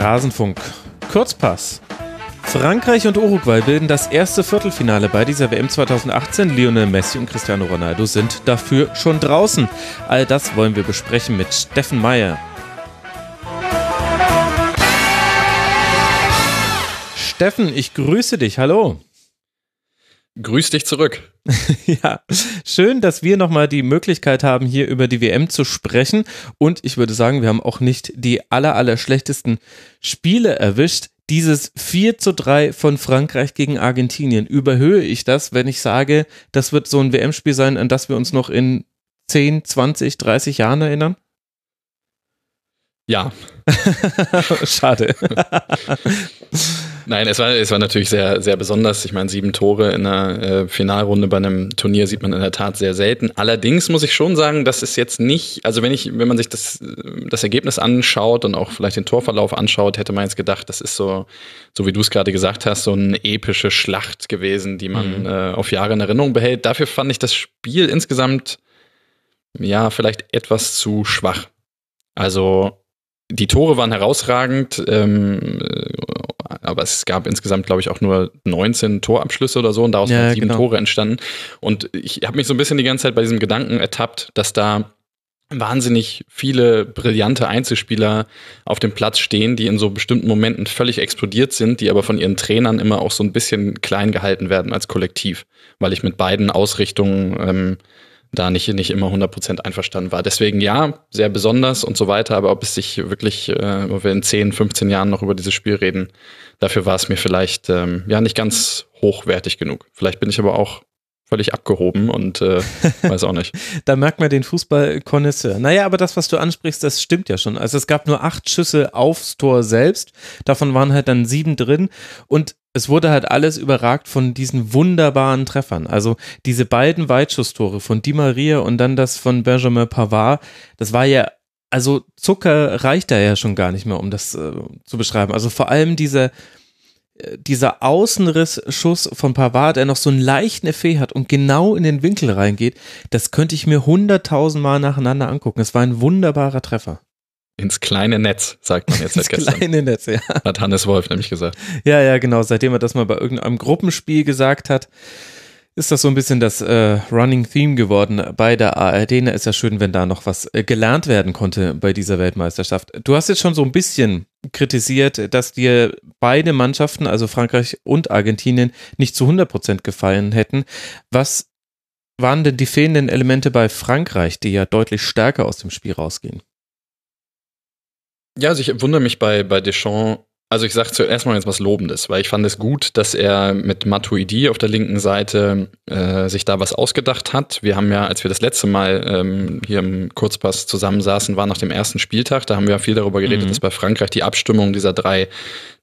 Rasenfunk. Kurzpass. Frankreich und Uruguay bilden das erste Viertelfinale bei dieser WM 2018. Lionel Messi und Cristiano Ronaldo sind dafür schon draußen. All das wollen wir besprechen mit Steffen Meyer. Steffen, ich grüße dich. Hallo. Grüß dich zurück. ja, schön, dass wir nochmal die Möglichkeit haben, hier über die WM zu sprechen. Und ich würde sagen, wir haben auch nicht die aller, aller schlechtesten Spiele erwischt. Dieses 4 zu 3 von Frankreich gegen Argentinien, überhöhe ich das, wenn ich sage, das wird so ein WM-Spiel sein, an das wir uns noch in 10, 20, 30 Jahren erinnern? Ja. Schade. Nein, es war, es war natürlich sehr, sehr besonders. Ich meine, sieben Tore in einer äh, Finalrunde bei einem Turnier sieht man in der Tat sehr selten. Allerdings muss ich schon sagen, das ist jetzt nicht, also wenn ich, wenn man sich das, das Ergebnis anschaut und auch vielleicht den Torverlauf anschaut, hätte man jetzt gedacht, das ist so, so wie du es gerade gesagt hast, so eine epische Schlacht gewesen, die man mhm. äh, auf Jahre in Erinnerung behält. Dafür fand ich das Spiel insgesamt, ja, vielleicht etwas zu schwach. Also die Tore waren herausragend, ähm, aber es gab insgesamt, glaube ich, auch nur 19 Torabschlüsse oder so und daraus ja, sind sieben genau. Tore entstanden. Und ich habe mich so ein bisschen die ganze Zeit bei diesem Gedanken ertappt, dass da wahnsinnig viele brillante Einzelspieler auf dem Platz stehen, die in so bestimmten Momenten völlig explodiert sind, die aber von ihren Trainern immer auch so ein bisschen klein gehalten werden als Kollektiv, weil ich mit beiden Ausrichtungen ähm, da nicht, nicht immer 100% einverstanden war. Deswegen ja, sehr besonders und so weiter, aber ob es sich wirklich, äh, ob wir in 10, 15 Jahren noch über dieses Spiel reden, dafür war es mir vielleicht ähm, ja nicht ganz hochwertig genug. Vielleicht bin ich aber auch völlig abgehoben und äh, weiß auch nicht. da merkt man den Fußball-Konnoisseur. Naja, aber das, was du ansprichst, das stimmt ja schon. Also es gab nur acht Schüsse aufs Tor selbst. Davon waren halt dann sieben drin. Und es wurde halt alles überragt von diesen wunderbaren Treffern. Also diese beiden Weitschusstore von Di Maria und dann das von Benjamin Pavard, das war ja, also Zucker reicht da ja schon gar nicht mehr, um das äh, zu beschreiben. Also vor allem diese, dieser Außenrissschuss von Pavard, der noch so einen leichten Effet hat und genau in den Winkel reingeht, das könnte ich mir hunderttausendmal nacheinander angucken. Es war ein wunderbarer Treffer. Ins kleine Netz, sagt man jetzt seit gestern. Ins kleine Netz, ja. Hat Hannes Wolf nämlich gesagt. Ja, ja, genau. Seitdem er das mal bei irgendeinem Gruppenspiel gesagt hat, ist das so ein bisschen das äh, Running Theme geworden bei der ARD. Da ist ja schön, wenn da noch was äh, gelernt werden konnte bei dieser Weltmeisterschaft. Du hast jetzt schon so ein bisschen kritisiert, dass dir beide Mannschaften, also Frankreich und Argentinien, nicht zu 100 Prozent gefallen hätten. Was waren denn die fehlenden Elemente bei Frankreich, die ja deutlich stärker aus dem Spiel rausgehen? Ja, also ich wundere mich bei, bei Deschamps also ich sage zuerst mal jetzt was Lobendes, weil ich fand es gut, dass er mit Matuidi auf der linken Seite äh, sich da was ausgedacht hat. Wir haben ja, als wir das letzte Mal ähm, hier im Kurzpass zusammensaßen, war nach dem ersten Spieltag, da haben wir ja viel darüber geredet, mhm. dass bei Frankreich die Abstimmung dieser drei,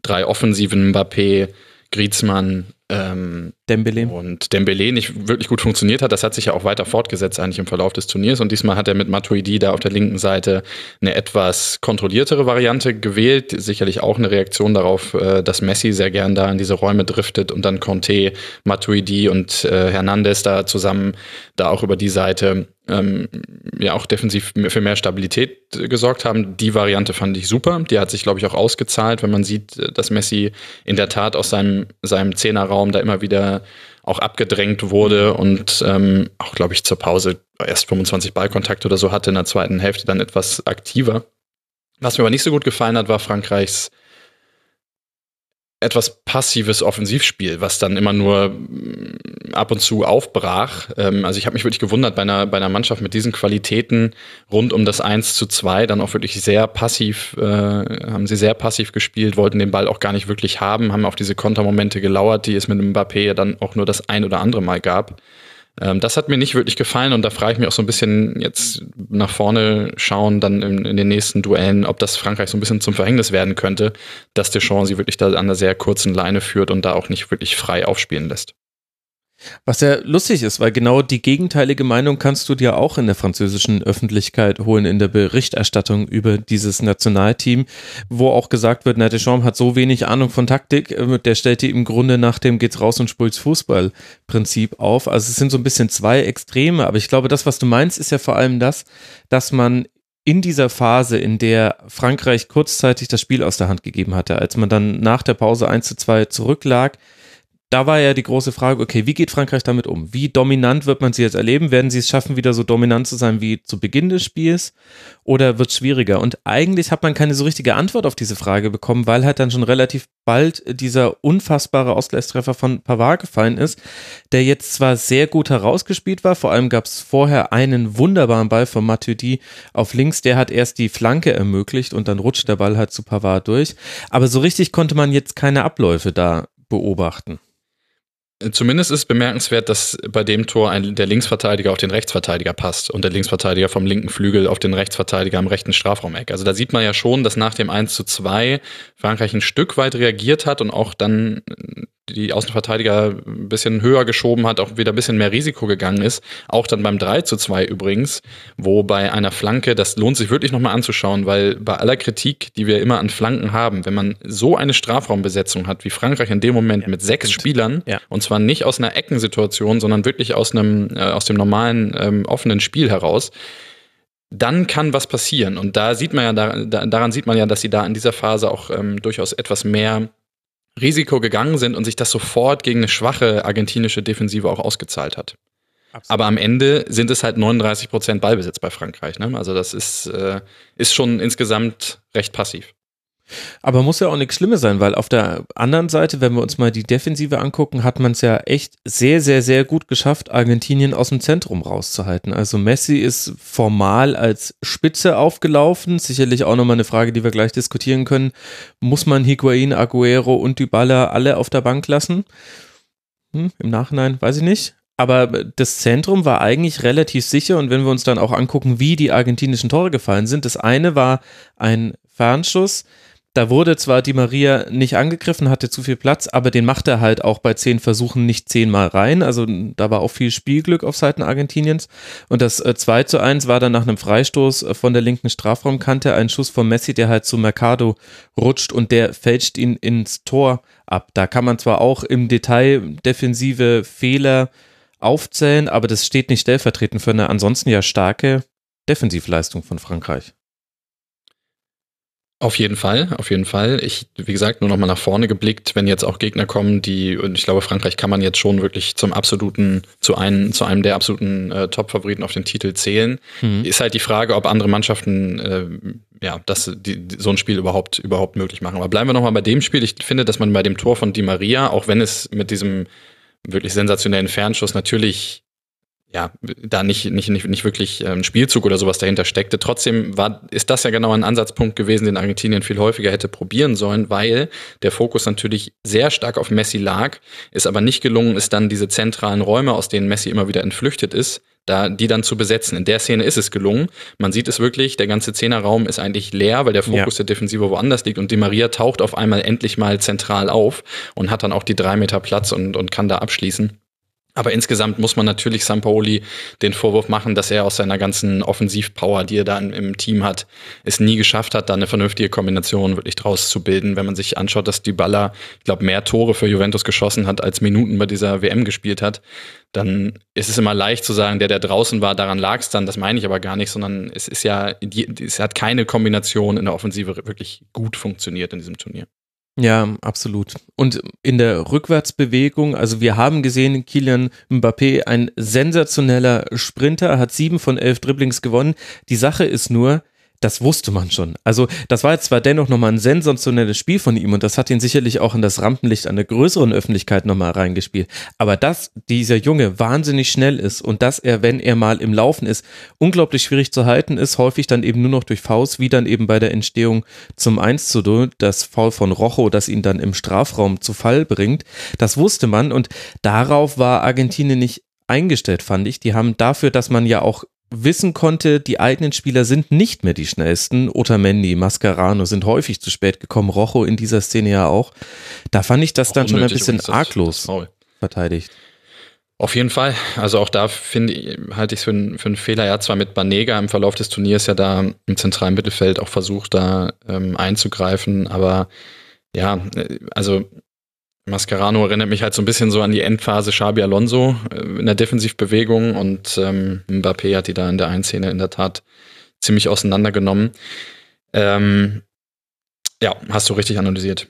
drei Offensiven Mbappé, Griezmann ähm, Dembele. und Dembele nicht wirklich gut funktioniert hat. Das hat sich ja auch weiter fortgesetzt eigentlich im Verlauf des Turniers und diesmal hat er mit Matuidi da auf der linken Seite eine etwas kontrolliertere Variante gewählt. Sicherlich auch eine Reaktion darauf, äh, dass Messi sehr gern da in diese Räume driftet und dann Conte, Matuidi und äh, Hernandez da zusammen da auch über die Seite ähm, ja auch defensiv für mehr Stabilität gesorgt haben. Die Variante fand ich super. Die hat sich, glaube ich, auch ausgezahlt, wenn man sieht, dass Messi in der Tat aus seinem, seinem Zehnerraum da immer wieder auch abgedrängt wurde und ähm, auch, glaube ich, zur Pause erst 25 Ballkontakte oder so hatte, in der zweiten Hälfte dann etwas aktiver. Was mir aber nicht so gut gefallen hat, war Frankreichs etwas passives Offensivspiel, was dann immer nur mm, ab und zu aufbrach. Ähm, also ich habe mich wirklich gewundert bei einer, bei einer Mannschaft mit diesen Qualitäten rund um das 1 zu 2, dann auch wirklich sehr passiv, äh, haben sie sehr passiv gespielt, wollten den Ball auch gar nicht wirklich haben, haben auf diese Kontermomente gelauert, die es mit Mbappé ja dann auch nur das ein oder andere Mal gab. Ähm, das hat mir nicht wirklich gefallen und da frage ich mich auch so ein bisschen jetzt nach vorne schauen, dann in, in, den nächsten Duellen, ob das Frankreich so ein bisschen zum Verhängnis werden könnte, dass Deschamps sie wirklich da an einer sehr kurzen Leine führt und da auch nicht wirklich frei aufspielen lässt. Was ja lustig ist, weil genau die gegenteilige Meinung kannst du dir auch in der französischen Öffentlichkeit holen, in der Berichterstattung über dieses Nationalteam, wo auch gesagt wird, na, Deschamps hat so wenig Ahnung von Taktik, äh, der stellt die im Grunde nach dem geht's raus und spult's Fußball-Prinzip auf. Also es sind so ein bisschen zwei Extreme, aber ich glaube, das, was du meinst, ist ja vor allem das, dass man in dieser Phase, in der Frankreich kurzzeitig das Spiel aus der Hand gegeben hatte, als man dann nach der Pause 1 zu 2 zurücklag, da war ja die große Frage, okay, wie geht Frankreich damit um? Wie dominant wird man sie jetzt erleben? Werden sie es schaffen, wieder so dominant zu sein wie zu Beginn des Spiels? Oder wird es schwieriger? Und eigentlich hat man keine so richtige Antwort auf diese Frage bekommen, weil halt dann schon relativ bald dieser unfassbare Ausgleichstreffer von Pavard gefallen ist, der jetzt zwar sehr gut herausgespielt war, vor allem gab es vorher einen wunderbaren Ball von Matuidi auf links, der hat erst die Flanke ermöglicht und dann rutscht der Ball halt zu Pavard durch. Aber so richtig konnte man jetzt keine Abläufe da beobachten. Zumindest ist bemerkenswert, dass bei dem Tor ein, der Linksverteidiger auf den Rechtsverteidiger passt und der Linksverteidiger vom linken Flügel auf den Rechtsverteidiger am rechten Strafraumeck. Also da sieht man ja schon, dass nach dem 1 zu 2 Frankreich ein Stück weit reagiert hat und auch dann die Außenverteidiger ein bisschen höher geschoben hat, auch wieder ein bisschen mehr Risiko gegangen ist. Auch dann beim 3 zu 2 übrigens, wo bei einer Flanke, das lohnt sich wirklich nochmal anzuschauen, weil bei aller Kritik, die wir immer an Flanken haben, wenn man so eine Strafraumbesetzung hat wie Frankreich in dem Moment ja, mit sechs stimmt. Spielern, ja. und zwar nicht aus einer Eckensituation, sondern wirklich aus einem, äh, aus dem normalen ähm, offenen Spiel heraus, dann kann was passieren. Und da sieht man ja, da, da, daran sieht man ja, dass sie da in dieser Phase auch ähm, durchaus etwas mehr Risiko gegangen sind und sich das sofort gegen eine schwache argentinische Defensive auch ausgezahlt hat. Absolut. Aber am Ende sind es halt 39 Prozent Ballbesitz bei Frankreich. Ne? Also das ist, äh, ist schon insgesamt recht passiv. Aber muss ja auch nichts Schlimmes sein, weil auf der anderen Seite, wenn wir uns mal die Defensive angucken, hat man es ja echt sehr, sehr, sehr gut geschafft, Argentinien aus dem Zentrum rauszuhalten. Also Messi ist formal als Spitze aufgelaufen. Sicherlich auch nochmal eine Frage, die wir gleich diskutieren können. Muss man Higuain, Aguero und Dybala alle auf der Bank lassen? Hm, Im Nachhinein weiß ich nicht. Aber das Zentrum war eigentlich relativ sicher und wenn wir uns dann auch angucken, wie die argentinischen Tore gefallen sind, das eine war ein Fernschuss, da wurde zwar die Maria nicht angegriffen, hatte zu viel Platz, aber den machte er halt auch bei zehn Versuchen nicht zehnmal rein. Also da war auch viel Spielglück auf Seiten Argentiniens. Und das äh, 2 zu 1 war dann nach einem Freistoß äh, von der linken Strafraumkante ein Schuss von Messi, der halt zu Mercado rutscht und der fälscht ihn ins Tor ab. Da kann man zwar auch im Detail defensive Fehler aufzählen, aber das steht nicht stellvertretend für eine ansonsten ja starke Defensivleistung von Frankreich. Auf jeden Fall, auf jeden Fall. Ich, wie gesagt, nur noch mal nach vorne geblickt, wenn jetzt auch Gegner kommen, die, und ich glaube, Frankreich kann man jetzt schon wirklich zum absoluten, zu einem, zu einem der absoluten äh, Top-Favoriten auf den Titel zählen. Mhm. Ist halt die Frage, ob andere Mannschaften, äh, ja, das, die, so ein Spiel überhaupt, überhaupt möglich machen. Aber bleiben wir noch mal bei dem Spiel. Ich finde, dass man bei dem Tor von Di Maria, auch wenn es mit diesem wirklich sensationellen Fernschuss natürlich ja, da nicht, nicht, nicht, nicht wirklich ein ähm, Spielzug oder sowas dahinter steckte. Trotzdem war, ist das ja genau ein Ansatzpunkt gewesen, den Argentinien viel häufiger hätte probieren sollen, weil der Fokus natürlich sehr stark auf Messi lag, es aber nicht gelungen ist, dann diese zentralen Räume, aus denen Messi immer wieder entflüchtet ist, da, die dann zu besetzen. In der Szene ist es gelungen. Man sieht es wirklich, der ganze Zehnerraum ist eigentlich leer, weil der Fokus ja. der Defensive woanders liegt und Di Maria taucht auf einmal endlich mal zentral auf und hat dann auch die drei Meter Platz und, und kann da abschließen. Aber insgesamt muss man natürlich Sampaoli den Vorwurf machen, dass er aus seiner ganzen Offensivpower, die er da im Team hat, es nie geschafft hat, da eine vernünftige Kombination wirklich draus zu bilden. Wenn man sich anschaut, dass Dybala, ich glaube, mehr Tore für Juventus geschossen hat, als Minuten bei dieser WM gespielt hat, dann ist es immer leicht zu sagen, der, der draußen war, daran lag es dann. Das meine ich aber gar nicht, sondern es ist ja, es hat keine Kombination in der Offensive wirklich gut funktioniert in diesem Turnier. Ja, absolut. Und in der Rückwärtsbewegung, also wir haben gesehen, Kilian Mbappé, ein sensationeller Sprinter, hat sieben von elf Dribblings gewonnen. Die Sache ist nur, das wusste man schon. Also das war jetzt zwar dennoch nochmal ein sensationelles Spiel von ihm und das hat ihn sicherlich auch in das Rampenlicht einer größeren Öffentlichkeit nochmal reingespielt. Aber dass dieser Junge wahnsinnig schnell ist und dass er, wenn er mal im Laufen ist, unglaublich schwierig zu halten ist, häufig dann eben nur noch durch Faust, wie dann eben bei der Entstehung zum 1 zu 0, das Foul von Rojo, das ihn dann im Strafraum zu Fall bringt, das wusste man und darauf war Argentinien nicht eingestellt, fand ich. Die haben dafür, dass man ja auch wissen konnte, die eigenen Spieler sind nicht mehr die schnellsten. Otamendi, Mascarano sind häufig zu spät gekommen, Rojo in dieser Szene ja auch. Da fand ich das auch dann schon ein bisschen arglos verteidigt. Auf jeden Fall. Also auch da finde halte ich es für, einen, für einen Fehler. Er hat zwar mit Banega im Verlauf des Turniers ja da im zentralen Mittelfeld auch versucht, da ähm, einzugreifen, aber ja, äh, also Mascherano erinnert mich halt so ein bisschen so an die Endphase Xabi Alonso äh, in der Defensivbewegung und ähm, Mbappé hat die da in der einen Szene in der Tat ziemlich auseinandergenommen. Ähm, ja, hast du richtig analysiert.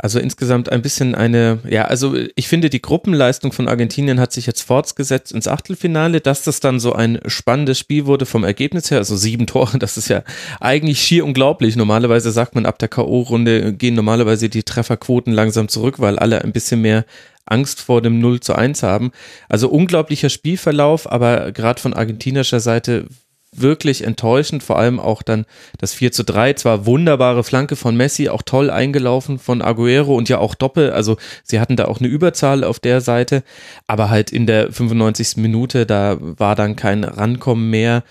Also insgesamt ein bisschen eine, ja, also ich finde, die Gruppenleistung von Argentinien hat sich jetzt fortgesetzt ins Achtelfinale, dass das dann so ein spannendes Spiel wurde vom Ergebnis her, also sieben Tore, das ist ja eigentlich schier unglaublich. Normalerweise sagt man, ab der K.O.-Runde gehen normalerweise die Trefferquoten langsam zurück, weil alle ein bisschen mehr Angst vor dem 0 zu 1 haben. Also unglaublicher Spielverlauf, aber gerade von argentinischer Seite wirklich enttäuschend, vor allem auch dann das 4 zu 3, zwar wunderbare Flanke von Messi, auch toll eingelaufen von Aguero und ja auch Doppel, also sie hatten da auch eine Überzahl auf der Seite, aber halt in der 95. Minute, da war dann kein Rankommen mehr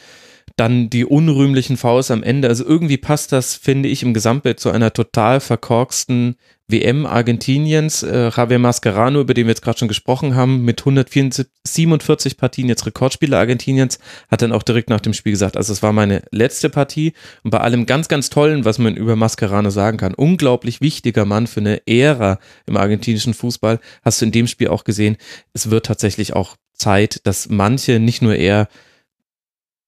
dann die unrühmlichen Faust am Ende. Also irgendwie passt das, finde ich, im Gesamtbild zu einer total verkorksten WM Argentiniens. Äh, Javier Mascherano, über den wir jetzt gerade schon gesprochen haben, mit 147 Partien jetzt Rekordspieler Argentiniens, hat dann auch direkt nach dem Spiel gesagt, also es war meine letzte Partie und bei allem ganz, ganz Tollen, was man über Mascherano sagen kann, unglaublich wichtiger Mann für eine Ära im argentinischen Fußball, hast du in dem Spiel auch gesehen, es wird tatsächlich auch Zeit, dass manche, nicht nur er,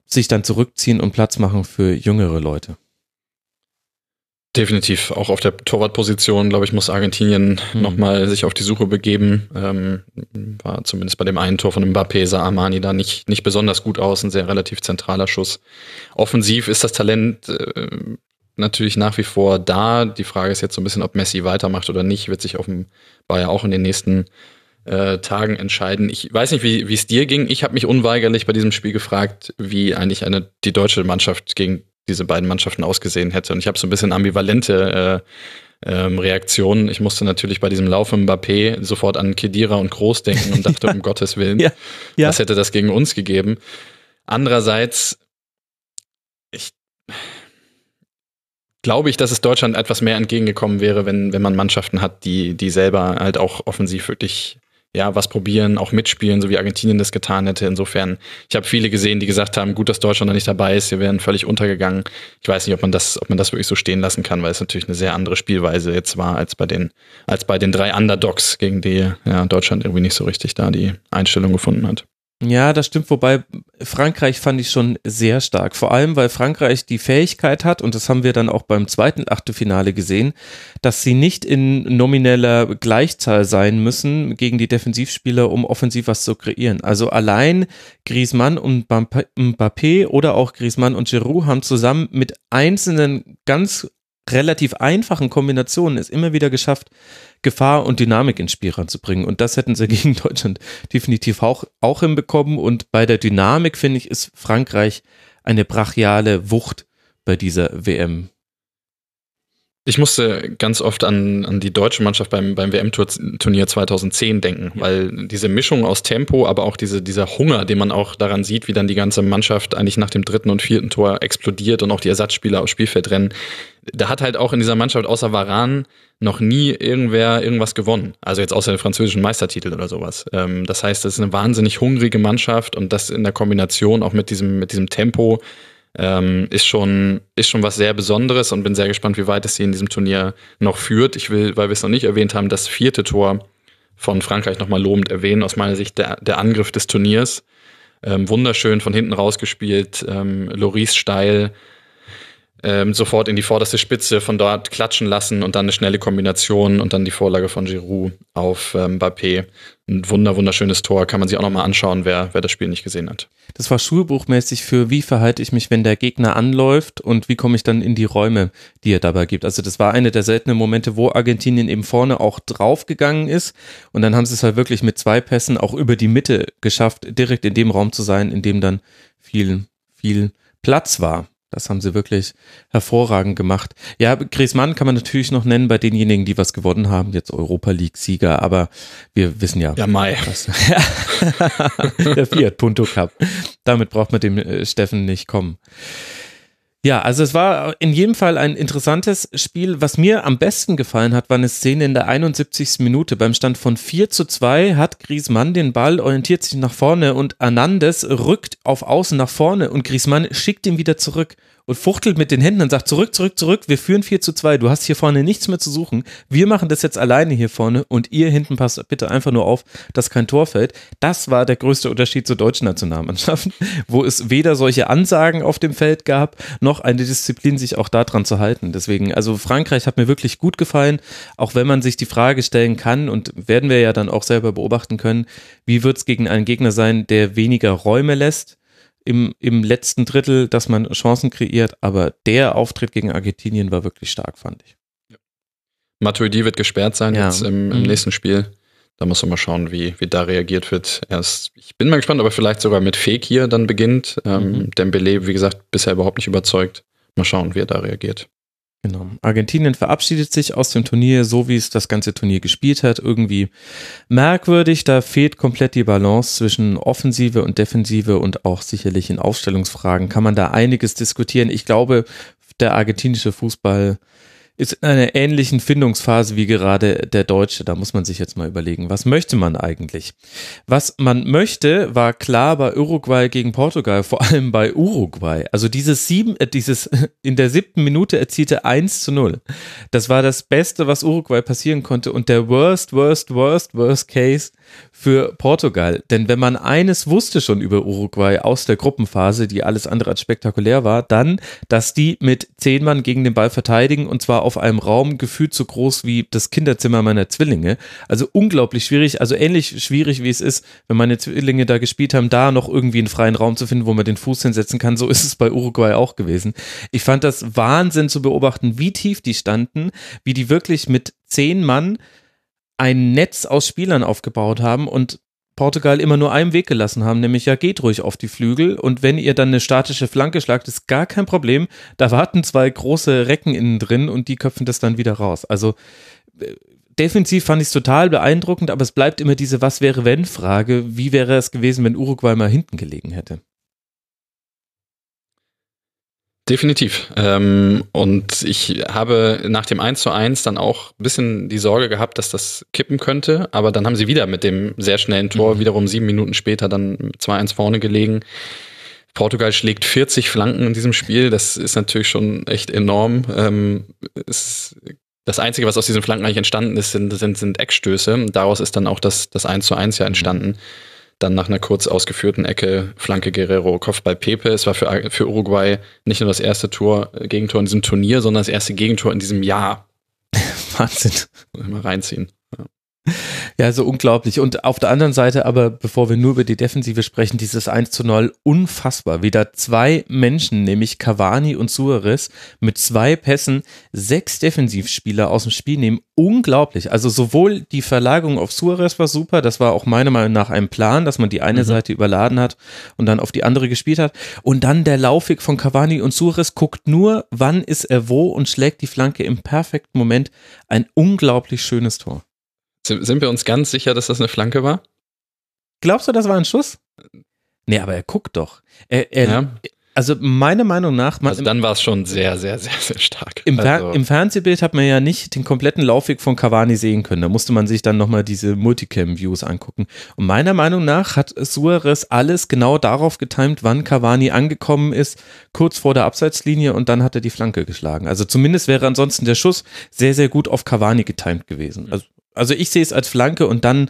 sich dann zurückziehen und Platz machen für jüngere Leute. Definitiv. Auch auf der Torwartposition, glaube ich, muss Argentinien mhm. nochmal sich auf die Suche begeben. Ähm, war zumindest bei dem einen Tor von Mbappé sah Armani da nicht, nicht besonders gut aus. Ein sehr relativ zentraler Schuss. Offensiv ist das Talent äh, natürlich nach wie vor da. Die Frage ist jetzt so ein bisschen, ob Messi weitermacht oder nicht. Wird sich offenbar ja auch in den nächsten äh, Tagen entscheiden. Ich weiß nicht, wie es dir ging. Ich habe mich unweigerlich bei diesem Spiel gefragt, wie eigentlich eine die deutsche Mannschaft gegen diese beiden Mannschaften ausgesehen hätte. Und ich habe so ein bisschen ambivalente äh, ähm, Reaktionen. Ich musste natürlich bei diesem Lauf im Mbappé sofort an Kedira und Groß denken und dachte, um Gottes Willen, ja, ja. was hätte das gegen uns gegeben? Andererseits, ich glaube ich, dass es Deutschland etwas mehr entgegengekommen wäre, wenn, wenn man Mannschaften hat, die, die selber halt auch offensiv wirklich ja, was probieren, auch mitspielen, so wie Argentinien das getan hätte. Insofern, ich habe viele gesehen, die gesagt haben, gut, dass Deutschland da nicht dabei ist, wir wären völlig untergegangen. Ich weiß nicht, ob man das, ob man das wirklich so stehen lassen kann, weil es natürlich eine sehr andere Spielweise jetzt war als bei den, als bei den drei Underdogs, gegen die ja, Deutschland irgendwie nicht so richtig da die Einstellung gefunden hat. Ja, das stimmt. Wobei Frankreich fand ich schon sehr stark. Vor allem, weil Frankreich die Fähigkeit hat, und das haben wir dann auch beim zweiten Achtelfinale gesehen, dass sie nicht in nomineller Gleichzahl sein müssen gegen die Defensivspieler, um offensiv was zu kreieren. Also allein Griezmann und Mbappé oder auch Griezmann und Giroud haben zusammen mit einzelnen ganz relativ einfachen Kombinationen es immer wieder geschafft, Gefahr und Dynamik ins Spiel ranzubringen. Und das hätten sie gegen Deutschland definitiv auch, auch hinbekommen. Und bei der Dynamik, finde ich, ist Frankreich eine brachiale Wucht bei dieser WM. Ich musste ganz oft an, an die deutsche Mannschaft beim, beim WM-Turnier 2010 denken, ja. weil diese Mischung aus Tempo, aber auch diese, dieser Hunger, den man auch daran sieht, wie dann die ganze Mannschaft eigentlich nach dem dritten und vierten Tor explodiert und auch die Ersatzspieler aufs Spielfeld rennen, da hat halt auch in dieser Mannschaft außer Varan noch nie irgendwer irgendwas gewonnen. Also jetzt außer den französischen Meistertitel oder sowas. Ähm, das heißt, es ist eine wahnsinnig hungrige Mannschaft und das in der Kombination auch mit diesem, mit diesem Tempo ähm, ist schon, ist schon was sehr Besonderes und bin sehr gespannt, wie weit es sie in diesem Turnier noch führt. Ich will, weil wir es noch nicht erwähnt haben, das vierte Tor von Frankreich nochmal lobend erwähnen. Aus meiner Sicht der, der Angriff des Turniers. Ähm, wunderschön von hinten rausgespielt, ähm, Loris steil, ähm, sofort in die vorderste Spitze, von dort klatschen lassen und dann eine schnelle Kombination und dann die Vorlage von Giroud auf ähm, Mbappé. Ein wunder, wunderschönes Tor, kann man sich auch nochmal anschauen, wer, wer das Spiel nicht gesehen hat. Das war schulbuchmäßig für wie verhalte ich mich, wenn der Gegner anläuft und wie komme ich dann in die Räume, die er dabei gibt. Also das war eine der seltenen Momente, wo Argentinien eben vorne auch draufgegangen ist und dann haben sie es halt wirklich mit zwei Pässen auch über die Mitte geschafft, direkt in dem Raum zu sein, in dem dann viel, viel Platz war. Das haben sie wirklich hervorragend gemacht. Ja, Griezmann kann man natürlich noch nennen bei denjenigen, die was gewonnen haben, jetzt Europa League-Sieger, aber wir wissen ja. Ja, Mai. Was, der Fiat Punto Cup. Damit braucht man dem äh, Steffen nicht kommen. Ja, also es war in jedem Fall ein interessantes Spiel. Was mir am besten gefallen hat, war eine Szene in der 71. Minute. Beim Stand von 4 zu 2 hat Griezmann den Ball, orientiert sich nach vorne und Hernandez rückt auf Außen nach vorne und Griezmann schickt ihn wieder zurück und fuchtelt mit den Händen und sagt zurück, zurück, zurück, wir führen 4 zu 2, du hast hier vorne nichts mehr zu suchen, wir machen das jetzt alleine hier vorne und ihr hinten passt bitte einfach nur auf, dass kein Tor fällt. Das war der größte Unterschied zur deutschen Nationalmannschaft, wo es weder solche Ansagen auf dem Feld gab, noch eine Disziplin, sich auch daran zu halten. Deswegen, also Frankreich hat mir wirklich gut gefallen, auch wenn man sich die Frage stellen kann und werden wir ja dann auch selber beobachten können, wie wird es gegen einen Gegner sein, der weniger Räume lässt, im, im letzten Drittel, dass man Chancen kreiert, aber der Auftritt gegen Argentinien war wirklich stark, fand ich. Matuidi wird gesperrt sein ja. jetzt im, im mhm. nächsten Spiel. Da muss man mal schauen, wie, wie da reagiert wird. Erst, ich bin mal gespannt, ob er vielleicht sogar mit Fake hier dann beginnt. Ähm, mhm. Dembele, wie gesagt, bisher überhaupt nicht überzeugt. Mal schauen, wie er da reagiert. Genau. Argentinien verabschiedet sich aus dem Turnier, so wie es das ganze Turnier gespielt hat. Irgendwie merkwürdig. Da fehlt komplett die Balance zwischen Offensive und Defensive und auch sicherlich in Aufstellungsfragen kann man da einiges diskutieren. Ich glaube, der argentinische Fußball ist in einer ähnlichen Findungsphase wie gerade der Deutsche. Da muss man sich jetzt mal überlegen, was möchte man eigentlich? Was man möchte, war klar bei Uruguay gegen Portugal, vor allem bei Uruguay. Also dieses sieben, äh, dieses in der siebten Minute erzielte 1 zu 0. Das war das Beste, was Uruguay passieren konnte und der worst, worst, worst, worst case für Portugal. Denn wenn man eines wusste schon über Uruguay aus der Gruppenphase, die alles andere als spektakulär war, dann, dass die mit zehn Mann gegen den Ball verteidigen und zwar auf einem Raum gefühlt so groß wie das Kinderzimmer meiner Zwillinge. Also unglaublich schwierig, also ähnlich schwierig wie es ist, wenn meine Zwillinge da gespielt haben, da noch irgendwie einen freien Raum zu finden, wo man den Fuß hinsetzen kann. So ist es bei Uruguay auch gewesen. Ich fand das Wahnsinn zu beobachten, wie tief die standen, wie die wirklich mit zehn Mann ein Netz aus Spielern aufgebaut haben und Portugal immer nur einen Weg gelassen haben, nämlich ja, geht ruhig auf die Flügel und wenn ihr dann eine statische Flanke schlagt, ist gar kein Problem. Da warten zwei große Recken innen drin und die köpfen das dann wieder raus. Also äh, defensiv fand ich es total beeindruckend, aber es bleibt immer diese Was wäre wenn Frage. Wie wäre es gewesen, wenn Uruguay mal hinten gelegen hätte? Definitiv. Ähm, und ich habe nach dem 1 zu 1 dann auch ein bisschen die Sorge gehabt, dass das kippen könnte. Aber dann haben sie wieder mit dem sehr schnellen Tor mhm. wiederum sieben Minuten später dann 2-1 vorne gelegen. Portugal schlägt 40 Flanken in diesem Spiel. Das ist natürlich schon echt enorm. Ähm, es, das Einzige, was aus diesen Flanken eigentlich entstanden ist, sind, sind, sind Eckstöße. Daraus ist dann auch das, das 1 zu 1 ja entstanden. Mhm. Dann nach einer kurz ausgeführten Ecke Flanke Guerrero, Kopfball Pepe. Es war für, für Uruguay nicht nur das erste Tor, äh, Gegentor in diesem Turnier, sondern das erste Gegentor in diesem Jahr. Wahnsinn. Mal reinziehen. Ja, so unglaublich. Und auf der anderen Seite aber, bevor wir nur über die Defensive sprechen, dieses 1 zu 0, unfassbar. Wieder zwei Menschen, nämlich Cavani und Suarez, mit zwei Pässen sechs Defensivspieler aus dem Spiel nehmen. Unglaublich. Also sowohl die Verlagerung auf Suarez war super, das war auch meiner Meinung nach ein Plan, dass man die eine mhm. Seite überladen hat und dann auf die andere gespielt hat. Und dann der Laufweg von Cavani und Suarez guckt nur, wann ist er wo und schlägt die Flanke im perfekten Moment. Ein unglaublich schönes Tor. Sind wir uns ganz sicher, dass das eine Flanke war? Glaubst du, das war ein Schuss? Nee, aber er guckt doch. Er, er, ja. Also meiner Meinung nach. also dann war es schon sehr, sehr, sehr, sehr stark. Im, also. Im, Fernsehbild hat man ja nicht den kompletten Laufweg von Cavani sehen können. Da musste man sich dann nochmal diese Multicam-Views angucken. Und meiner Meinung nach hat Suarez alles genau darauf getimt, wann Cavani angekommen ist, kurz vor der Abseitslinie und dann hat er die Flanke geschlagen. Also zumindest wäre ansonsten der Schuss sehr, sehr gut auf Cavani getimt gewesen. Also also ich sehe es als Flanke und dann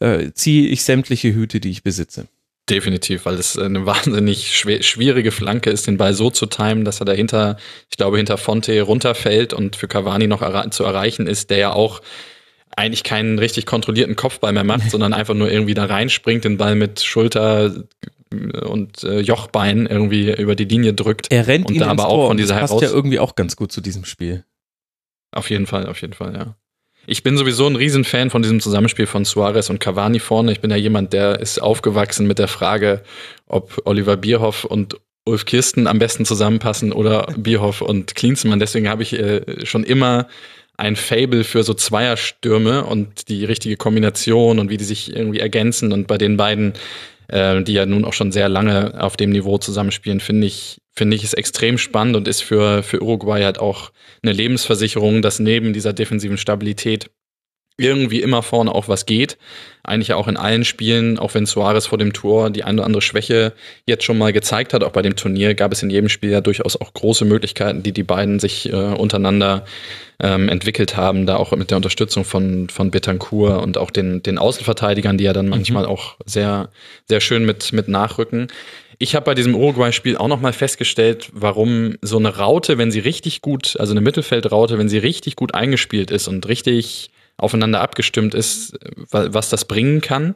äh, ziehe ich sämtliche Hüte, die ich besitze. Definitiv, weil es eine wahnsinnig schwierige Flanke ist, den Ball so zu timen, dass er dahinter, ich glaube, hinter Fonte runterfällt und für Cavani noch er zu erreichen ist, der ja auch eigentlich keinen richtig kontrollierten Kopfball mehr macht, sondern einfach nur irgendwie da reinspringt, den Ball mit Schulter und äh, Jochbein irgendwie über die Linie drückt. Er rennt und ihn da aber auch von dieser das passt ja irgendwie auch ganz gut zu diesem Spiel. Auf jeden Fall, auf jeden Fall, ja. Ich bin sowieso ein Riesenfan von diesem Zusammenspiel von Suarez und Cavani vorne. Ich bin ja jemand, der ist aufgewachsen mit der Frage, ob Oliver Bierhoff und Ulf Kirsten am besten zusammenpassen oder Bierhoff und Klinsmann. Deswegen habe ich äh, schon immer ein Fable für so Zweierstürme und die richtige Kombination und wie die sich irgendwie ergänzen. Und bei den beiden, äh, die ja nun auch schon sehr lange auf dem Niveau zusammenspielen, finde ich, finde ich, ist extrem spannend und ist für, für Uruguay halt auch eine Lebensversicherung, dass neben dieser defensiven Stabilität irgendwie immer vorne auch was geht. Eigentlich auch in allen Spielen, auch wenn Suarez vor dem Tor die eine oder andere Schwäche jetzt schon mal gezeigt hat, auch bei dem Turnier gab es in jedem Spiel ja durchaus auch große Möglichkeiten, die die beiden sich äh, untereinander ähm, entwickelt haben, da auch mit der Unterstützung von, von Betancourt und auch den, den Außenverteidigern, die ja dann mhm. manchmal mhm. auch sehr, sehr schön mit, mit nachrücken. Ich habe bei diesem Uruguay-Spiel auch nochmal festgestellt, warum so eine Raute, wenn sie richtig gut, also eine Mittelfeldraute, wenn sie richtig gut eingespielt ist und richtig aufeinander abgestimmt ist, was das bringen kann.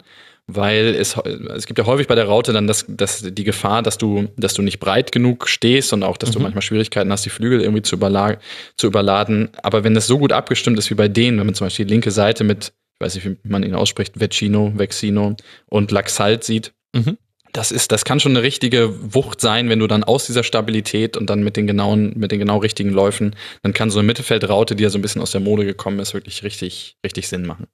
Weil es, es gibt ja häufig bei der Raute dann das, das, die Gefahr, dass du, dass du nicht breit genug stehst und auch, dass mhm. du manchmal Schwierigkeiten hast, die Flügel irgendwie zu, überla zu überladen. Aber wenn das so gut abgestimmt ist wie bei denen, wenn man zum Beispiel die linke Seite mit, ich weiß nicht, wie man ihn ausspricht, Vecino, Vexino und Laxalt sieht, mhm das ist, das kann schon eine richtige Wucht sein, wenn du dann aus dieser Stabilität und dann mit den genauen, mit den genau richtigen Läufen, dann kann so eine Mittelfeldraute, die ja so ein bisschen aus der Mode gekommen ist, wirklich richtig, richtig Sinn machen.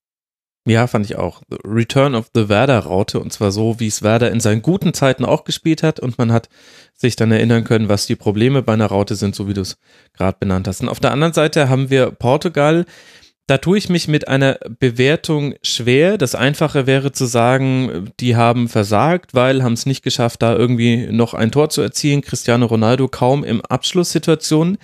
Ja, fand ich auch. Return of the Werder-Raute und zwar so, wie es Werder in seinen guten Zeiten auch gespielt hat und man hat sich dann erinnern können, was die Probleme bei einer Raute sind, so wie du es gerade benannt hast. Und auf der anderen Seite haben wir Portugal, da tue ich mich mit einer Bewertung schwer. Das Einfache wäre zu sagen, die haben versagt, weil haben es nicht geschafft, da irgendwie noch ein Tor zu erzielen. Cristiano Ronaldo kaum im Abschlusssituationen.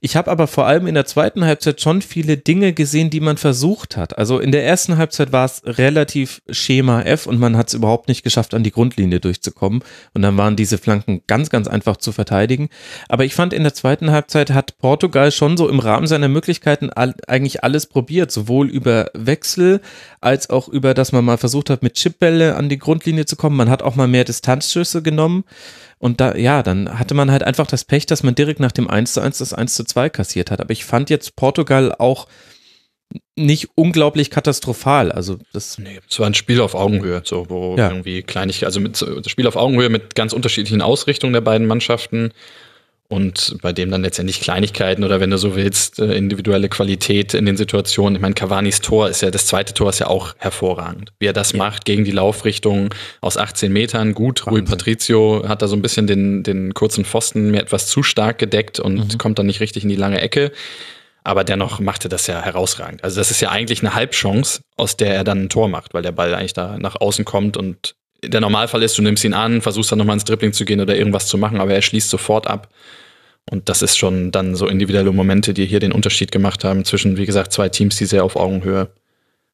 Ich habe aber vor allem in der zweiten Halbzeit schon viele Dinge gesehen, die man versucht hat. Also in der ersten Halbzeit war es relativ Schema F und man hat es überhaupt nicht geschafft, an die Grundlinie durchzukommen. Und dann waren diese Flanken ganz, ganz einfach zu verteidigen. Aber ich fand in der zweiten Halbzeit hat Portugal schon so im Rahmen seiner Möglichkeiten eigentlich alles probiert probiert, sowohl über Wechsel als auch über, dass man mal versucht hat, mit Chipbälle an die Grundlinie zu kommen. Man hat auch mal mehr Distanzschüsse genommen. Und da, ja, dann hatte man halt einfach das Pech, dass man direkt nach dem 1 zu 1 das 1 zu 2 kassiert hat. Aber ich fand jetzt Portugal auch nicht unglaublich katastrophal. Also das. Nee, es war ein Spiel auf Augenhöhe, so wo ja. irgendwie Kleinigkeit, also mit das Spiel auf Augenhöhe mit ganz unterschiedlichen Ausrichtungen der beiden Mannschaften und bei dem dann letztendlich Kleinigkeiten oder wenn du so willst, äh, individuelle Qualität in den Situationen. Ich meine, Cavanis Tor ist ja, das zweite Tor ist ja auch hervorragend. Wie er das ja. macht gegen die Laufrichtung aus 18 Metern, gut. Wahnsinn. Rui Patricio hat da so ein bisschen den, den kurzen Pfosten mir etwas zu stark gedeckt und mhm. kommt dann nicht richtig in die lange Ecke. Aber dennoch machte das ja herausragend. Also das ist ja eigentlich eine Halbchance, aus der er dann ein Tor macht, weil der Ball eigentlich da nach außen kommt und der Normalfall ist, du nimmst ihn an, versuchst dann nochmal ins Dribbling zu gehen oder irgendwas zu machen, aber er schließt sofort ab. Und das ist schon dann so individuelle Momente, die hier den Unterschied gemacht haben zwischen, wie gesagt, zwei Teams, die sehr auf Augenhöhe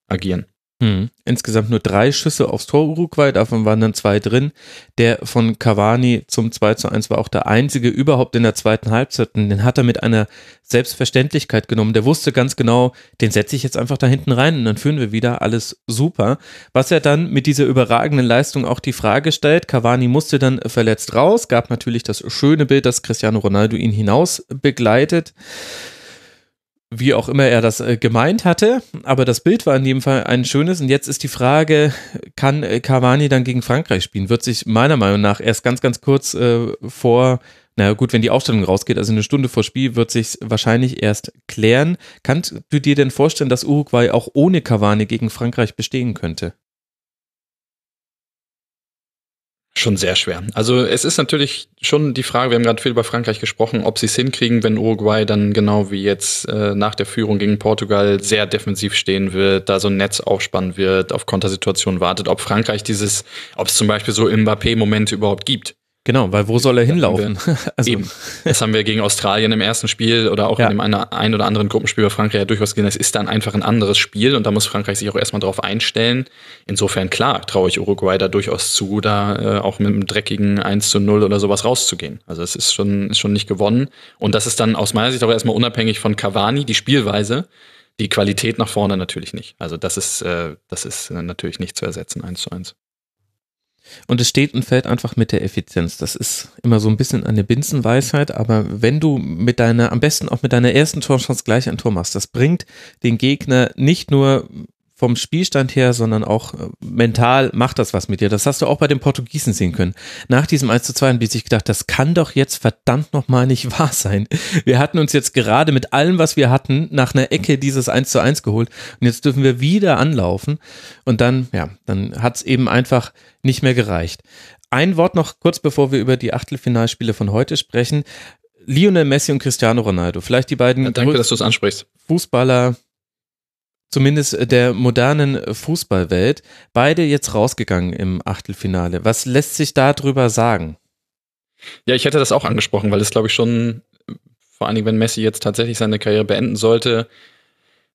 agieren. Hm. Insgesamt nur drei Schüsse aufs Tor Uruguay, davon waren dann zwei drin. Der von Cavani zum 2 zu 1 war auch der einzige überhaupt in der zweiten Halbzeit. Und den hat er mit einer Selbstverständlichkeit genommen. Der wusste ganz genau, den setze ich jetzt einfach da hinten rein und dann führen wir wieder alles super. Was er dann mit dieser überragenden Leistung auch die Frage stellt. Cavani musste dann verletzt raus, gab natürlich das schöne Bild, dass Cristiano Ronaldo ihn hinaus begleitet wie auch immer er das äh, gemeint hatte, aber das Bild war in jedem Fall ein schönes und jetzt ist die Frage, kann äh, Cavani dann gegen Frankreich spielen? Wird sich meiner Meinung nach erst ganz, ganz kurz äh, vor, naja gut, wenn die Aufstellung rausgeht, also eine Stunde vor Spiel, wird sich wahrscheinlich erst klären. Kannst du dir denn vorstellen, dass Uruguay auch ohne Cavani gegen Frankreich bestehen könnte? Schon sehr schwer. Also es ist natürlich schon die Frage, wir haben gerade viel über Frankreich gesprochen, ob sie es hinkriegen, wenn Uruguay dann genau wie jetzt äh, nach der Führung gegen Portugal sehr defensiv stehen wird, da so ein Netz aufspannen wird, auf Kontersituationen wartet, ob Frankreich dieses, ob es zum Beispiel so Mbappé-Momente überhaupt gibt. Genau, weil wo soll er hinlaufen? also. Eben. Das haben wir gegen Australien im ersten Spiel oder auch ja. in dem ein oder anderen Gruppenspiel bei Frankreich ja durchaus gesehen. Es ist dann einfach ein anderes Spiel und da muss Frankreich sich auch erstmal drauf einstellen. Insofern, klar, traue ich Uruguay da durchaus zu, da äh, auch mit einem dreckigen 1 zu 0 oder sowas rauszugehen. Also es ist schon, ist schon nicht gewonnen. Und das ist dann aus meiner Sicht auch erstmal unabhängig von Cavani, die Spielweise. Die Qualität nach vorne natürlich nicht. Also das ist, äh, das ist natürlich nicht zu ersetzen, eins zu eins. Und es steht und fällt einfach mit der Effizienz. Das ist immer so ein bisschen eine Binsenweisheit, aber wenn du mit deiner, am besten auch mit deiner ersten Torchance gleich ein Tor machst, das bringt den Gegner nicht nur vom Spielstand her, sondern auch äh, mental macht das was mit dir. Das hast du auch bei den Portugiesen sehen können. Nach diesem 1 zu 2 haben die sich gedacht, das kann doch jetzt verdammt nochmal nicht wahr sein. Wir hatten uns jetzt gerade mit allem, was wir hatten, nach einer Ecke dieses 1 zu 1 geholt und jetzt dürfen wir wieder anlaufen und dann, ja, dann hat es eben einfach nicht mehr gereicht. ein Wort noch kurz, bevor wir über die Achtelfinalspiele von heute sprechen. Lionel Messi und Cristiano Ronaldo, vielleicht die beiden ja, danke, dass du es ansprichst. Fußballer, zumindest der modernen Fußballwelt, beide jetzt rausgegangen im Achtelfinale. Was lässt sich darüber sagen? Ja, ich hätte das auch angesprochen, weil es, glaube ich, schon, vor allen Dingen, wenn Messi jetzt tatsächlich seine Karriere beenden sollte,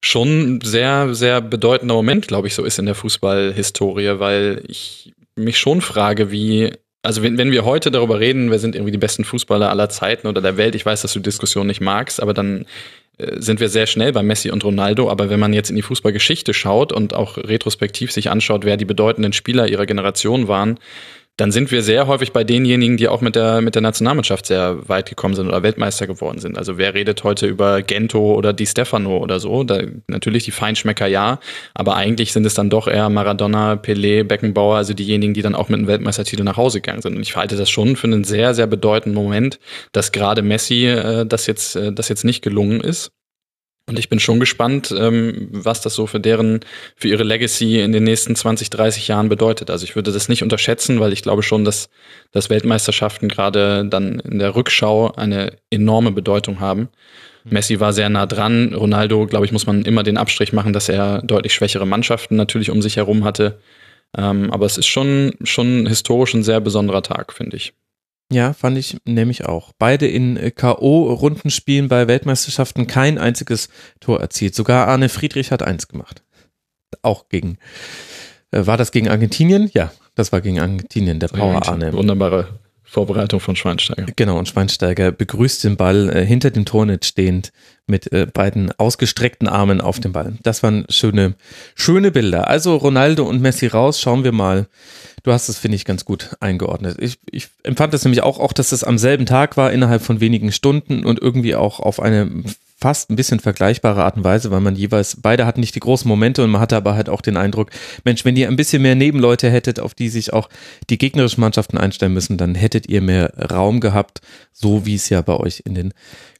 schon sehr, sehr bedeutender Moment, glaube ich, so ist in der Fußballhistorie, weil ich mich schon frage, wie, also wenn, wenn wir heute darüber reden, wer sind irgendwie die besten Fußballer aller Zeiten oder der Welt, ich weiß, dass du die Diskussion nicht magst, aber dann äh, sind wir sehr schnell bei Messi und Ronaldo, aber wenn man jetzt in die Fußballgeschichte schaut und auch retrospektiv sich anschaut, wer die bedeutenden Spieler ihrer Generation waren, dann sind wir sehr häufig bei denjenigen, die auch mit der, mit der Nationalmannschaft sehr weit gekommen sind oder Weltmeister geworden sind. Also wer redet heute über Gento oder Di Stefano oder so? Da, natürlich die Feinschmecker ja, aber eigentlich sind es dann doch eher Maradona, Pelé, Beckenbauer, also diejenigen, die dann auch mit einem Weltmeistertitel nach Hause gegangen sind. Und ich halte das schon für einen sehr, sehr bedeutenden Moment, dass gerade Messi äh, das jetzt, äh, das jetzt nicht gelungen ist. Und ich bin schon gespannt, ähm, was das so für deren, für ihre Legacy in den nächsten 20, 30 Jahren bedeutet. Also ich würde das nicht unterschätzen, weil ich glaube schon, dass, dass Weltmeisterschaften gerade dann in der Rückschau eine enorme Bedeutung haben. Mhm. Messi war sehr nah dran. Ronaldo, glaube ich, muss man immer den Abstrich machen, dass er deutlich schwächere Mannschaften natürlich um sich herum hatte. Ähm, aber es ist schon, schon historisch ein sehr besonderer Tag, finde ich. Ja, fand ich nämlich auch. Beide in äh, K.O.-Rundenspielen bei Weltmeisterschaften kein einziges Tor erzielt. Sogar Arne Friedrich hat eins gemacht. Auch gegen, äh, war das gegen Argentinien? Ja, das war gegen Argentinien, der Power Arne. Wunderbare Vorbereitung von Schweinsteiger. Genau, und Schweinsteiger begrüßt den Ball äh, hinter dem Tornet stehend mit äh, beiden ausgestreckten Armen auf dem Ball. Das waren schöne, schöne Bilder. Also Ronaldo und Messi raus, schauen wir mal. Du hast es, finde ich, ganz gut eingeordnet. Ich, ich empfand es nämlich auch, auch, dass es am selben Tag war, innerhalb von wenigen Stunden und irgendwie auch auf eine fast ein bisschen vergleichbare Art und Weise, weil man jeweils, beide hatten nicht die großen Momente und man hatte aber halt auch den Eindruck, Mensch, wenn ihr ein bisschen mehr Nebenleute hättet, auf die sich auch die gegnerischen Mannschaften einstellen müssen, dann hättet ihr mehr Raum gehabt, so wie es ja bei euch in den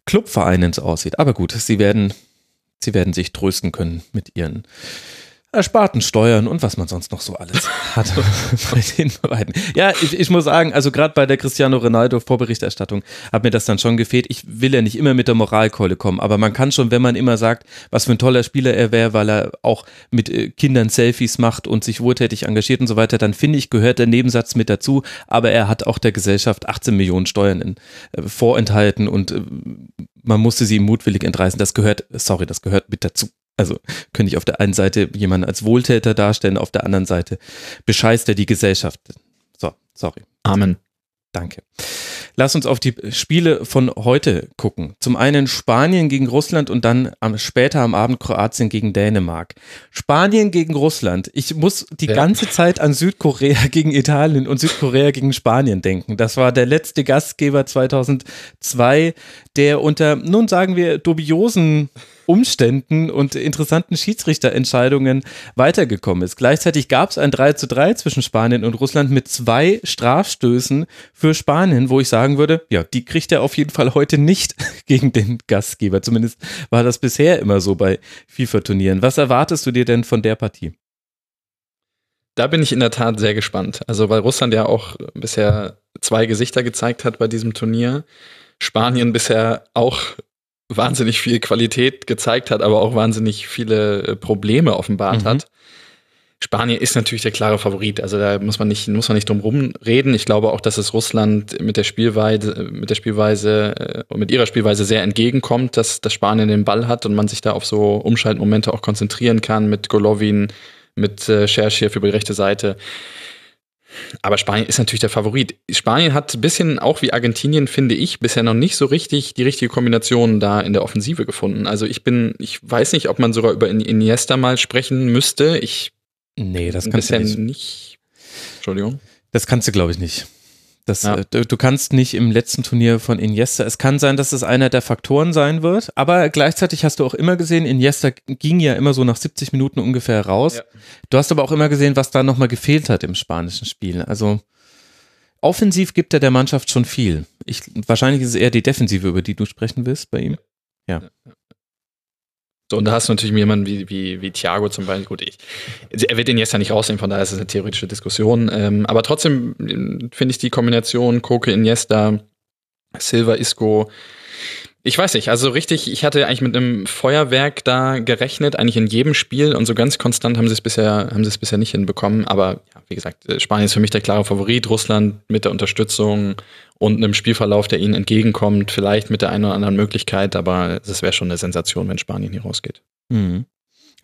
Clubvereinen aussieht. Aber gut, sie werden, sie werden sich trösten können mit ihren ersparten Steuern und was man sonst noch so alles hat bei den beiden. Ja, ich, ich muss sagen, also gerade bei der Cristiano Ronaldo Vorberichterstattung hat mir das dann schon gefehlt. Ich will ja nicht immer mit der Moralkeule kommen, aber man kann schon, wenn man immer sagt, was für ein toller Spieler er wäre, weil er auch mit äh, Kindern Selfies macht und sich wohltätig engagiert und so weiter, dann finde ich, gehört der Nebensatz mit dazu, aber er hat auch der Gesellschaft 18 Millionen Steuern in, äh, vorenthalten und äh, man musste sie ihm mutwillig entreißen. Das gehört, sorry, das gehört mit dazu. Also könnte ich auf der einen Seite jemanden als Wohltäter darstellen, auf der anderen Seite bescheißt er die Gesellschaft. So, sorry. Amen. Danke. Lass uns auf die Spiele von heute gucken. Zum einen Spanien gegen Russland und dann am, später am Abend Kroatien gegen Dänemark. Spanien gegen Russland. Ich muss die ja. ganze Zeit an Südkorea gegen Italien und Südkorea gegen Spanien denken. Das war der letzte Gastgeber 2002, der unter, nun sagen wir, dubiosen Umständen und interessanten Schiedsrichterentscheidungen weitergekommen ist. Gleichzeitig gab es ein 3 zu 3 zwischen Spanien und Russland mit zwei Strafstößen für Spanien, wo ich sagen würde, ja, die kriegt er auf jeden Fall heute nicht gegen den Gastgeber. Zumindest war das bisher immer so bei FIFA-Turnieren. Was erwartest du dir denn von der Partie? Da bin ich in der Tat sehr gespannt. Also, weil Russland ja auch bisher zwei Gesichter gezeigt hat bei diesem Turnier. Spanien bisher auch wahnsinnig viel Qualität gezeigt hat, aber auch wahnsinnig viele äh, Probleme offenbart mhm. hat. Spanien ist natürlich der klare Favorit. Also da muss man nicht, muss man nicht drum rumreden. Ich glaube auch, dass es Russland mit der Spielweise, mit der Spielweise äh, mit ihrer Spielweise sehr entgegenkommt, dass, dass Spanien den Ball hat und man sich da auf so Umschaltmomente auch konzentrieren kann mit Golovin, mit äh, Scherschir für die rechte Seite. Aber Spanien ist natürlich der Favorit. Spanien hat ein bisschen, auch wie Argentinien, finde ich, bisher noch nicht so richtig die richtige Kombination da in der Offensive gefunden. Also ich bin, ich weiß nicht, ob man sogar über Iniesta mal sprechen müsste. Ich Nee, das kannst du nicht. nicht. Entschuldigung. Das kannst du, glaube ich, nicht. Das, ja. du, du, kannst nicht im letzten Turnier von Iniesta, es kann sein, dass es einer der Faktoren sein wird, aber gleichzeitig hast du auch immer gesehen, Iniesta ging ja immer so nach 70 Minuten ungefähr raus. Ja. Du hast aber auch immer gesehen, was da nochmal gefehlt hat im spanischen Spiel. Also offensiv gibt er der Mannschaft schon viel. Ich, wahrscheinlich ist es eher die Defensive, über die du sprechen willst bei ihm. Ja. ja. Und da hast du natürlich jemanden wie, wie, wie Thiago zum Beispiel. Gut, ich, er wird den jetzt ja nicht rausnehmen, von daher ist es eine theoretische Diskussion. Ähm, aber trotzdem ähm, finde ich die Kombination Koke, Iniesta, Silva, Isco, ich weiß nicht, also richtig, ich hatte eigentlich mit einem Feuerwerk da gerechnet, eigentlich in jedem Spiel und so ganz konstant haben sie es bisher, haben sie es bisher nicht hinbekommen. Aber ja, wie gesagt, äh, Spanien ist für mich der klare Favorit, Russland mit der Unterstützung und einem Spielverlauf, der ihnen entgegenkommt, vielleicht mit der einen oder anderen Möglichkeit, aber es wäre schon eine Sensation, wenn Spanien hier rausgeht. Mhm.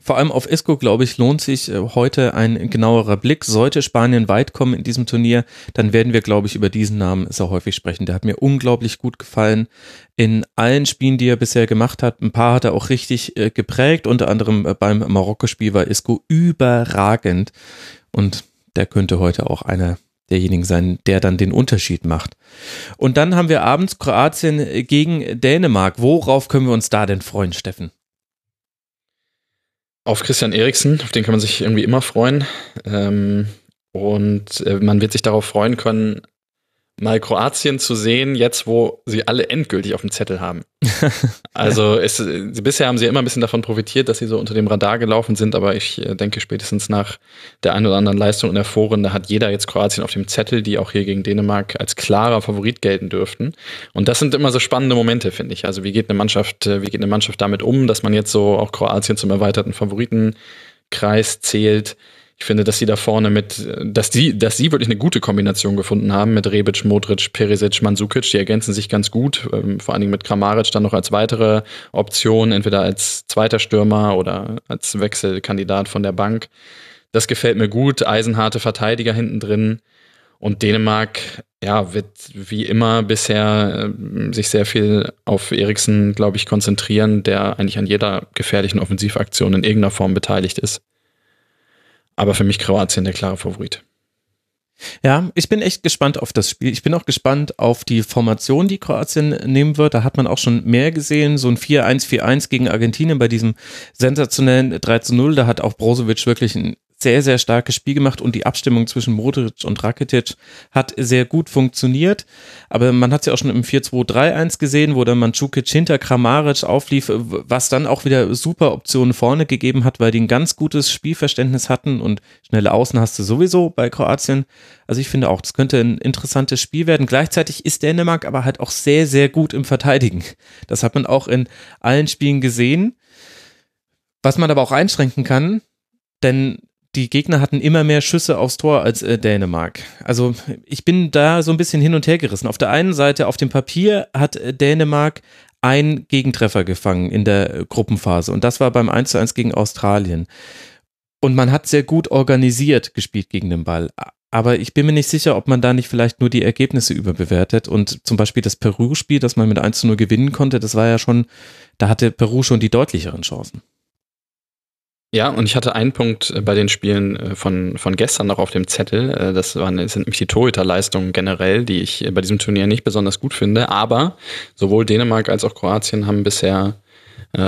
Vor allem auf Isco, glaube ich, lohnt sich äh, heute ein genauerer Blick. Sollte Spanien weit kommen in diesem Turnier, dann werden wir, glaube ich, über diesen Namen sehr häufig sprechen. Der hat mir unglaublich gut gefallen in allen Spielen, die er bisher gemacht hat. Ein paar hat er auch richtig äh, geprägt. Unter anderem äh, beim Marokko-Spiel war Isco überragend. Und der könnte heute auch einer derjenigen sein, der dann den Unterschied macht. Und dann haben wir abends Kroatien gegen Dänemark. Worauf können wir uns da denn freuen, Steffen? Auf Christian Eriksen, auf den kann man sich irgendwie immer freuen. Ähm, und äh, man wird sich darauf freuen können, mal Kroatien zu sehen, jetzt wo sie alle endgültig auf dem Zettel haben. also es, bisher haben sie immer ein bisschen davon profitiert, dass sie so unter dem Radar gelaufen sind, aber ich äh, denke spätestens nach der einen oder anderen Leistung in der Vorrunde hat jeder jetzt Kroatien auf dem Zettel, die auch hier gegen Dänemark als klarer Favorit gelten dürften. Und das sind immer so spannende Momente, finde ich. Also wie geht eine Mannschaft, äh, wie geht eine Mannschaft damit um, dass man jetzt so auch Kroatien zum erweiterten Favoritenkreis zählt. Ich finde, dass sie da vorne mit, dass die, dass sie wirklich eine gute Kombination gefunden haben mit Rebic, Modric, Perisic, Mandzukic. Die ergänzen sich ganz gut. Ähm, vor allen Dingen mit Kramaric dann noch als weitere Option, entweder als zweiter Stürmer oder als Wechselkandidat von der Bank. Das gefällt mir gut. Eisenharte Verteidiger hinten drin. Und Dänemark, ja, wird wie immer bisher äh, sich sehr viel auf Eriksen, glaube ich, konzentrieren, der eigentlich an jeder gefährlichen Offensivaktion in irgendeiner Form beteiligt ist. Aber für mich Kroatien der klare Favorit. Ja, ich bin echt gespannt auf das Spiel. Ich bin auch gespannt auf die Formation, die Kroatien nehmen wird. Da hat man auch schon mehr gesehen. So ein 4-1-4-1 gegen Argentinien bei diesem sensationellen 3-0. Da hat auch Brozovic wirklich ein sehr, sehr starkes Spiel gemacht und die Abstimmung zwischen Modric und Rakitic hat sehr gut funktioniert. Aber man hat es ja auch schon im 4-2-3-1 gesehen, wo dann Mandzukic hinter Kramaric auflief, was dann auch wieder super Optionen vorne gegeben hat, weil die ein ganz gutes Spielverständnis hatten und schnelle Außen hast du sowieso bei Kroatien. Also ich finde auch, das könnte ein interessantes Spiel werden. Gleichzeitig ist Dänemark aber halt auch sehr, sehr gut im Verteidigen. Das hat man auch in allen Spielen gesehen. Was man aber auch einschränken kann, denn die Gegner hatten immer mehr Schüsse aufs Tor als äh, Dänemark. Also ich bin da so ein bisschen hin und her gerissen. Auf der einen Seite, auf dem Papier hat äh, Dänemark ein Gegentreffer gefangen in der äh, Gruppenphase und das war beim 1 zu 1 gegen Australien. Und man hat sehr gut organisiert gespielt gegen den Ball. Aber ich bin mir nicht sicher, ob man da nicht vielleicht nur die Ergebnisse überbewertet. Und zum Beispiel das Peru-Spiel, das man mit 1 zu 0 gewinnen konnte, das war ja schon, da hatte Peru schon die deutlicheren Chancen. Ja, und ich hatte einen Punkt äh, bei den Spielen äh, von, von gestern noch auf dem Zettel. Äh, das, waren, sind nämlich die Torhüterleistungen generell, die ich bei diesem Turnier nicht besonders gut finde. Aber sowohl Dänemark als auch Kroatien haben bisher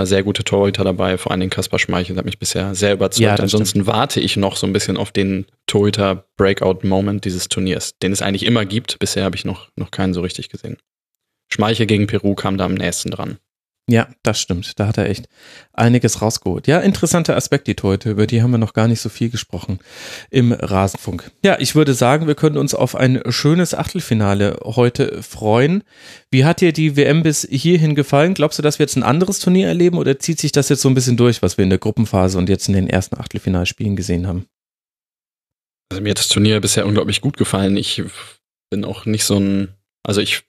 sehr gute Torhüter dabei. Vor allem Kaspar Schmeichel hat mich bisher sehr überzeugt. Ja, Ansonsten stimmt. warte ich noch so ein bisschen auf den Torhüter-Breakout-Moment dieses Turniers, den es eigentlich immer gibt. Bisher habe ich noch, noch keinen so richtig gesehen. Schmeichel gegen Peru kam da am nächsten dran. Ja, das stimmt. Da hat er echt einiges rausgeholt. Ja, interessante Aspekte heute, über die haben wir noch gar nicht so viel gesprochen im Rasenfunk. Ja, ich würde sagen, wir können uns auf ein schönes Achtelfinale heute freuen. Wie hat dir die WM bis hierhin gefallen? Glaubst du, dass wir jetzt ein anderes Turnier erleben oder zieht sich das jetzt so ein bisschen durch, was wir in der Gruppenphase und jetzt in den ersten Achtelfinalspielen gesehen haben? Also mir hat das Turnier bisher unglaublich gut gefallen. Ich bin auch nicht so ein, also ich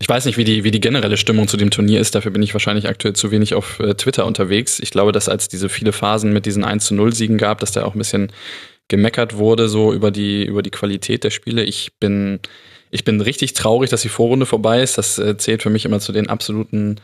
ich weiß nicht, wie die, wie die generelle Stimmung zu dem Turnier ist. Dafür bin ich wahrscheinlich aktuell zu wenig auf äh, Twitter unterwegs. Ich glaube, dass als diese viele Phasen mit diesen 1 zu 0 Siegen gab, dass da auch ein bisschen gemeckert wurde, so über die, über die Qualität der Spiele. Ich bin, ich bin richtig traurig, dass die Vorrunde vorbei ist. Das äh, zählt für mich immer zu den absoluten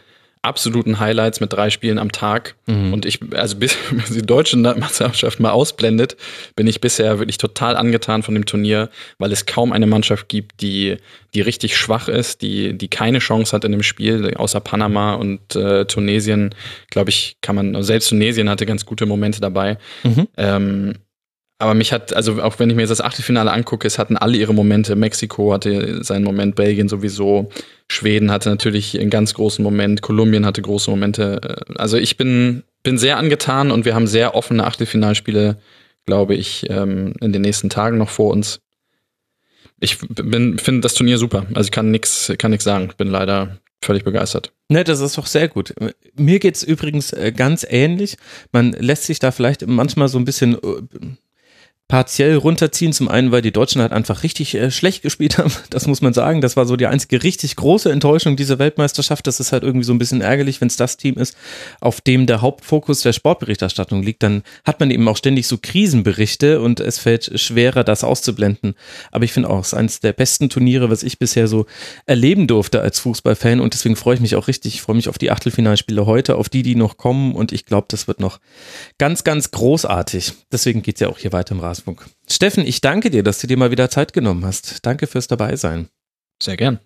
absoluten Highlights mit drei Spielen am Tag. Mhm. Und ich, also bis die deutsche Meisterschaft mal ausblendet, bin ich bisher wirklich total angetan von dem Turnier, weil es kaum eine Mannschaft gibt, die, die richtig schwach ist, die, die keine Chance hat in dem Spiel, außer Panama und äh, Tunesien, glaube ich, kann man, selbst Tunesien hatte ganz gute Momente dabei. Mhm. Ähm, aber mich hat, also auch wenn ich mir jetzt das Achtelfinale angucke, es hatten alle ihre Momente. Mexiko hatte seinen Moment, Belgien sowieso, Schweden hatte natürlich einen ganz großen Moment, Kolumbien hatte große Momente. Also ich bin, bin sehr angetan und wir haben sehr offene Achtelfinalspiele, glaube ich, ähm, in den nächsten Tagen noch vor uns. Ich finde das Turnier super. Also ich kann nichts, kann nichts sagen. Bin leider völlig begeistert. Ne, das ist doch sehr gut. Mir geht's übrigens äh, ganz ähnlich. Man lässt sich da vielleicht manchmal so ein bisschen äh, partiell runterziehen. Zum einen, weil die Deutschen halt einfach richtig äh, schlecht gespielt haben. Das muss man sagen. Das war so die einzige richtig große Enttäuschung dieser Weltmeisterschaft. Das ist halt irgendwie so ein bisschen ärgerlich, wenn es das Team ist, auf dem der Hauptfokus der Sportberichterstattung liegt. Dann hat man eben auch ständig so Krisenberichte und es fällt schwerer, das auszublenden. Aber ich finde auch, es ist eines der besten Turniere, was ich bisher so erleben durfte als Fußballfan. Und deswegen freue ich mich auch richtig. Ich freue mich auf die Achtelfinalspiele heute, auf die, die noch kommen. Und ich glaube, das wird noch ganz, ganz großartig. Deswegen geht es ja auch hier weiter im Rasen. Rasenfunk. Steffen, ich danke dir, dass du dir mal wieder Zeit genommen hast. Danke fürs Dabeisein. Sehr gern.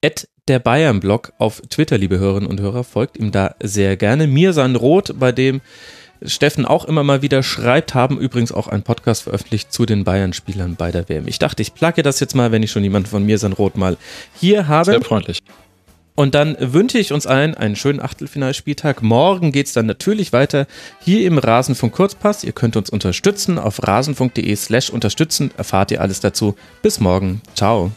Ed der Bayern-Blog auf Twitter, liebe Hörerinnen und Hörer, folgt ihm da sehr gerne. Mir sein Rot, bei dem Steffen auch immer mal wieder schreibt, haben übrigens auch einen Podcast veröffentlicht zu den Bayern-Spielern bei der WM. Ich dachte, ich placke das jetzt mal, wenn ich schon jemanden von mir sein Rot mal hier habe. Sehr freundlich. Und dann wünsche ich uns allen einen schönen Achtelfinalspieltag. Morgen geht es dann natürlich weiter hier im Rasenfunk Kurzpass. Ihr könnt uns unterstützen auf rasenfunk.de slash unterstützen. Erfahrt ihr alles dazu. Bis morgen. Ciao.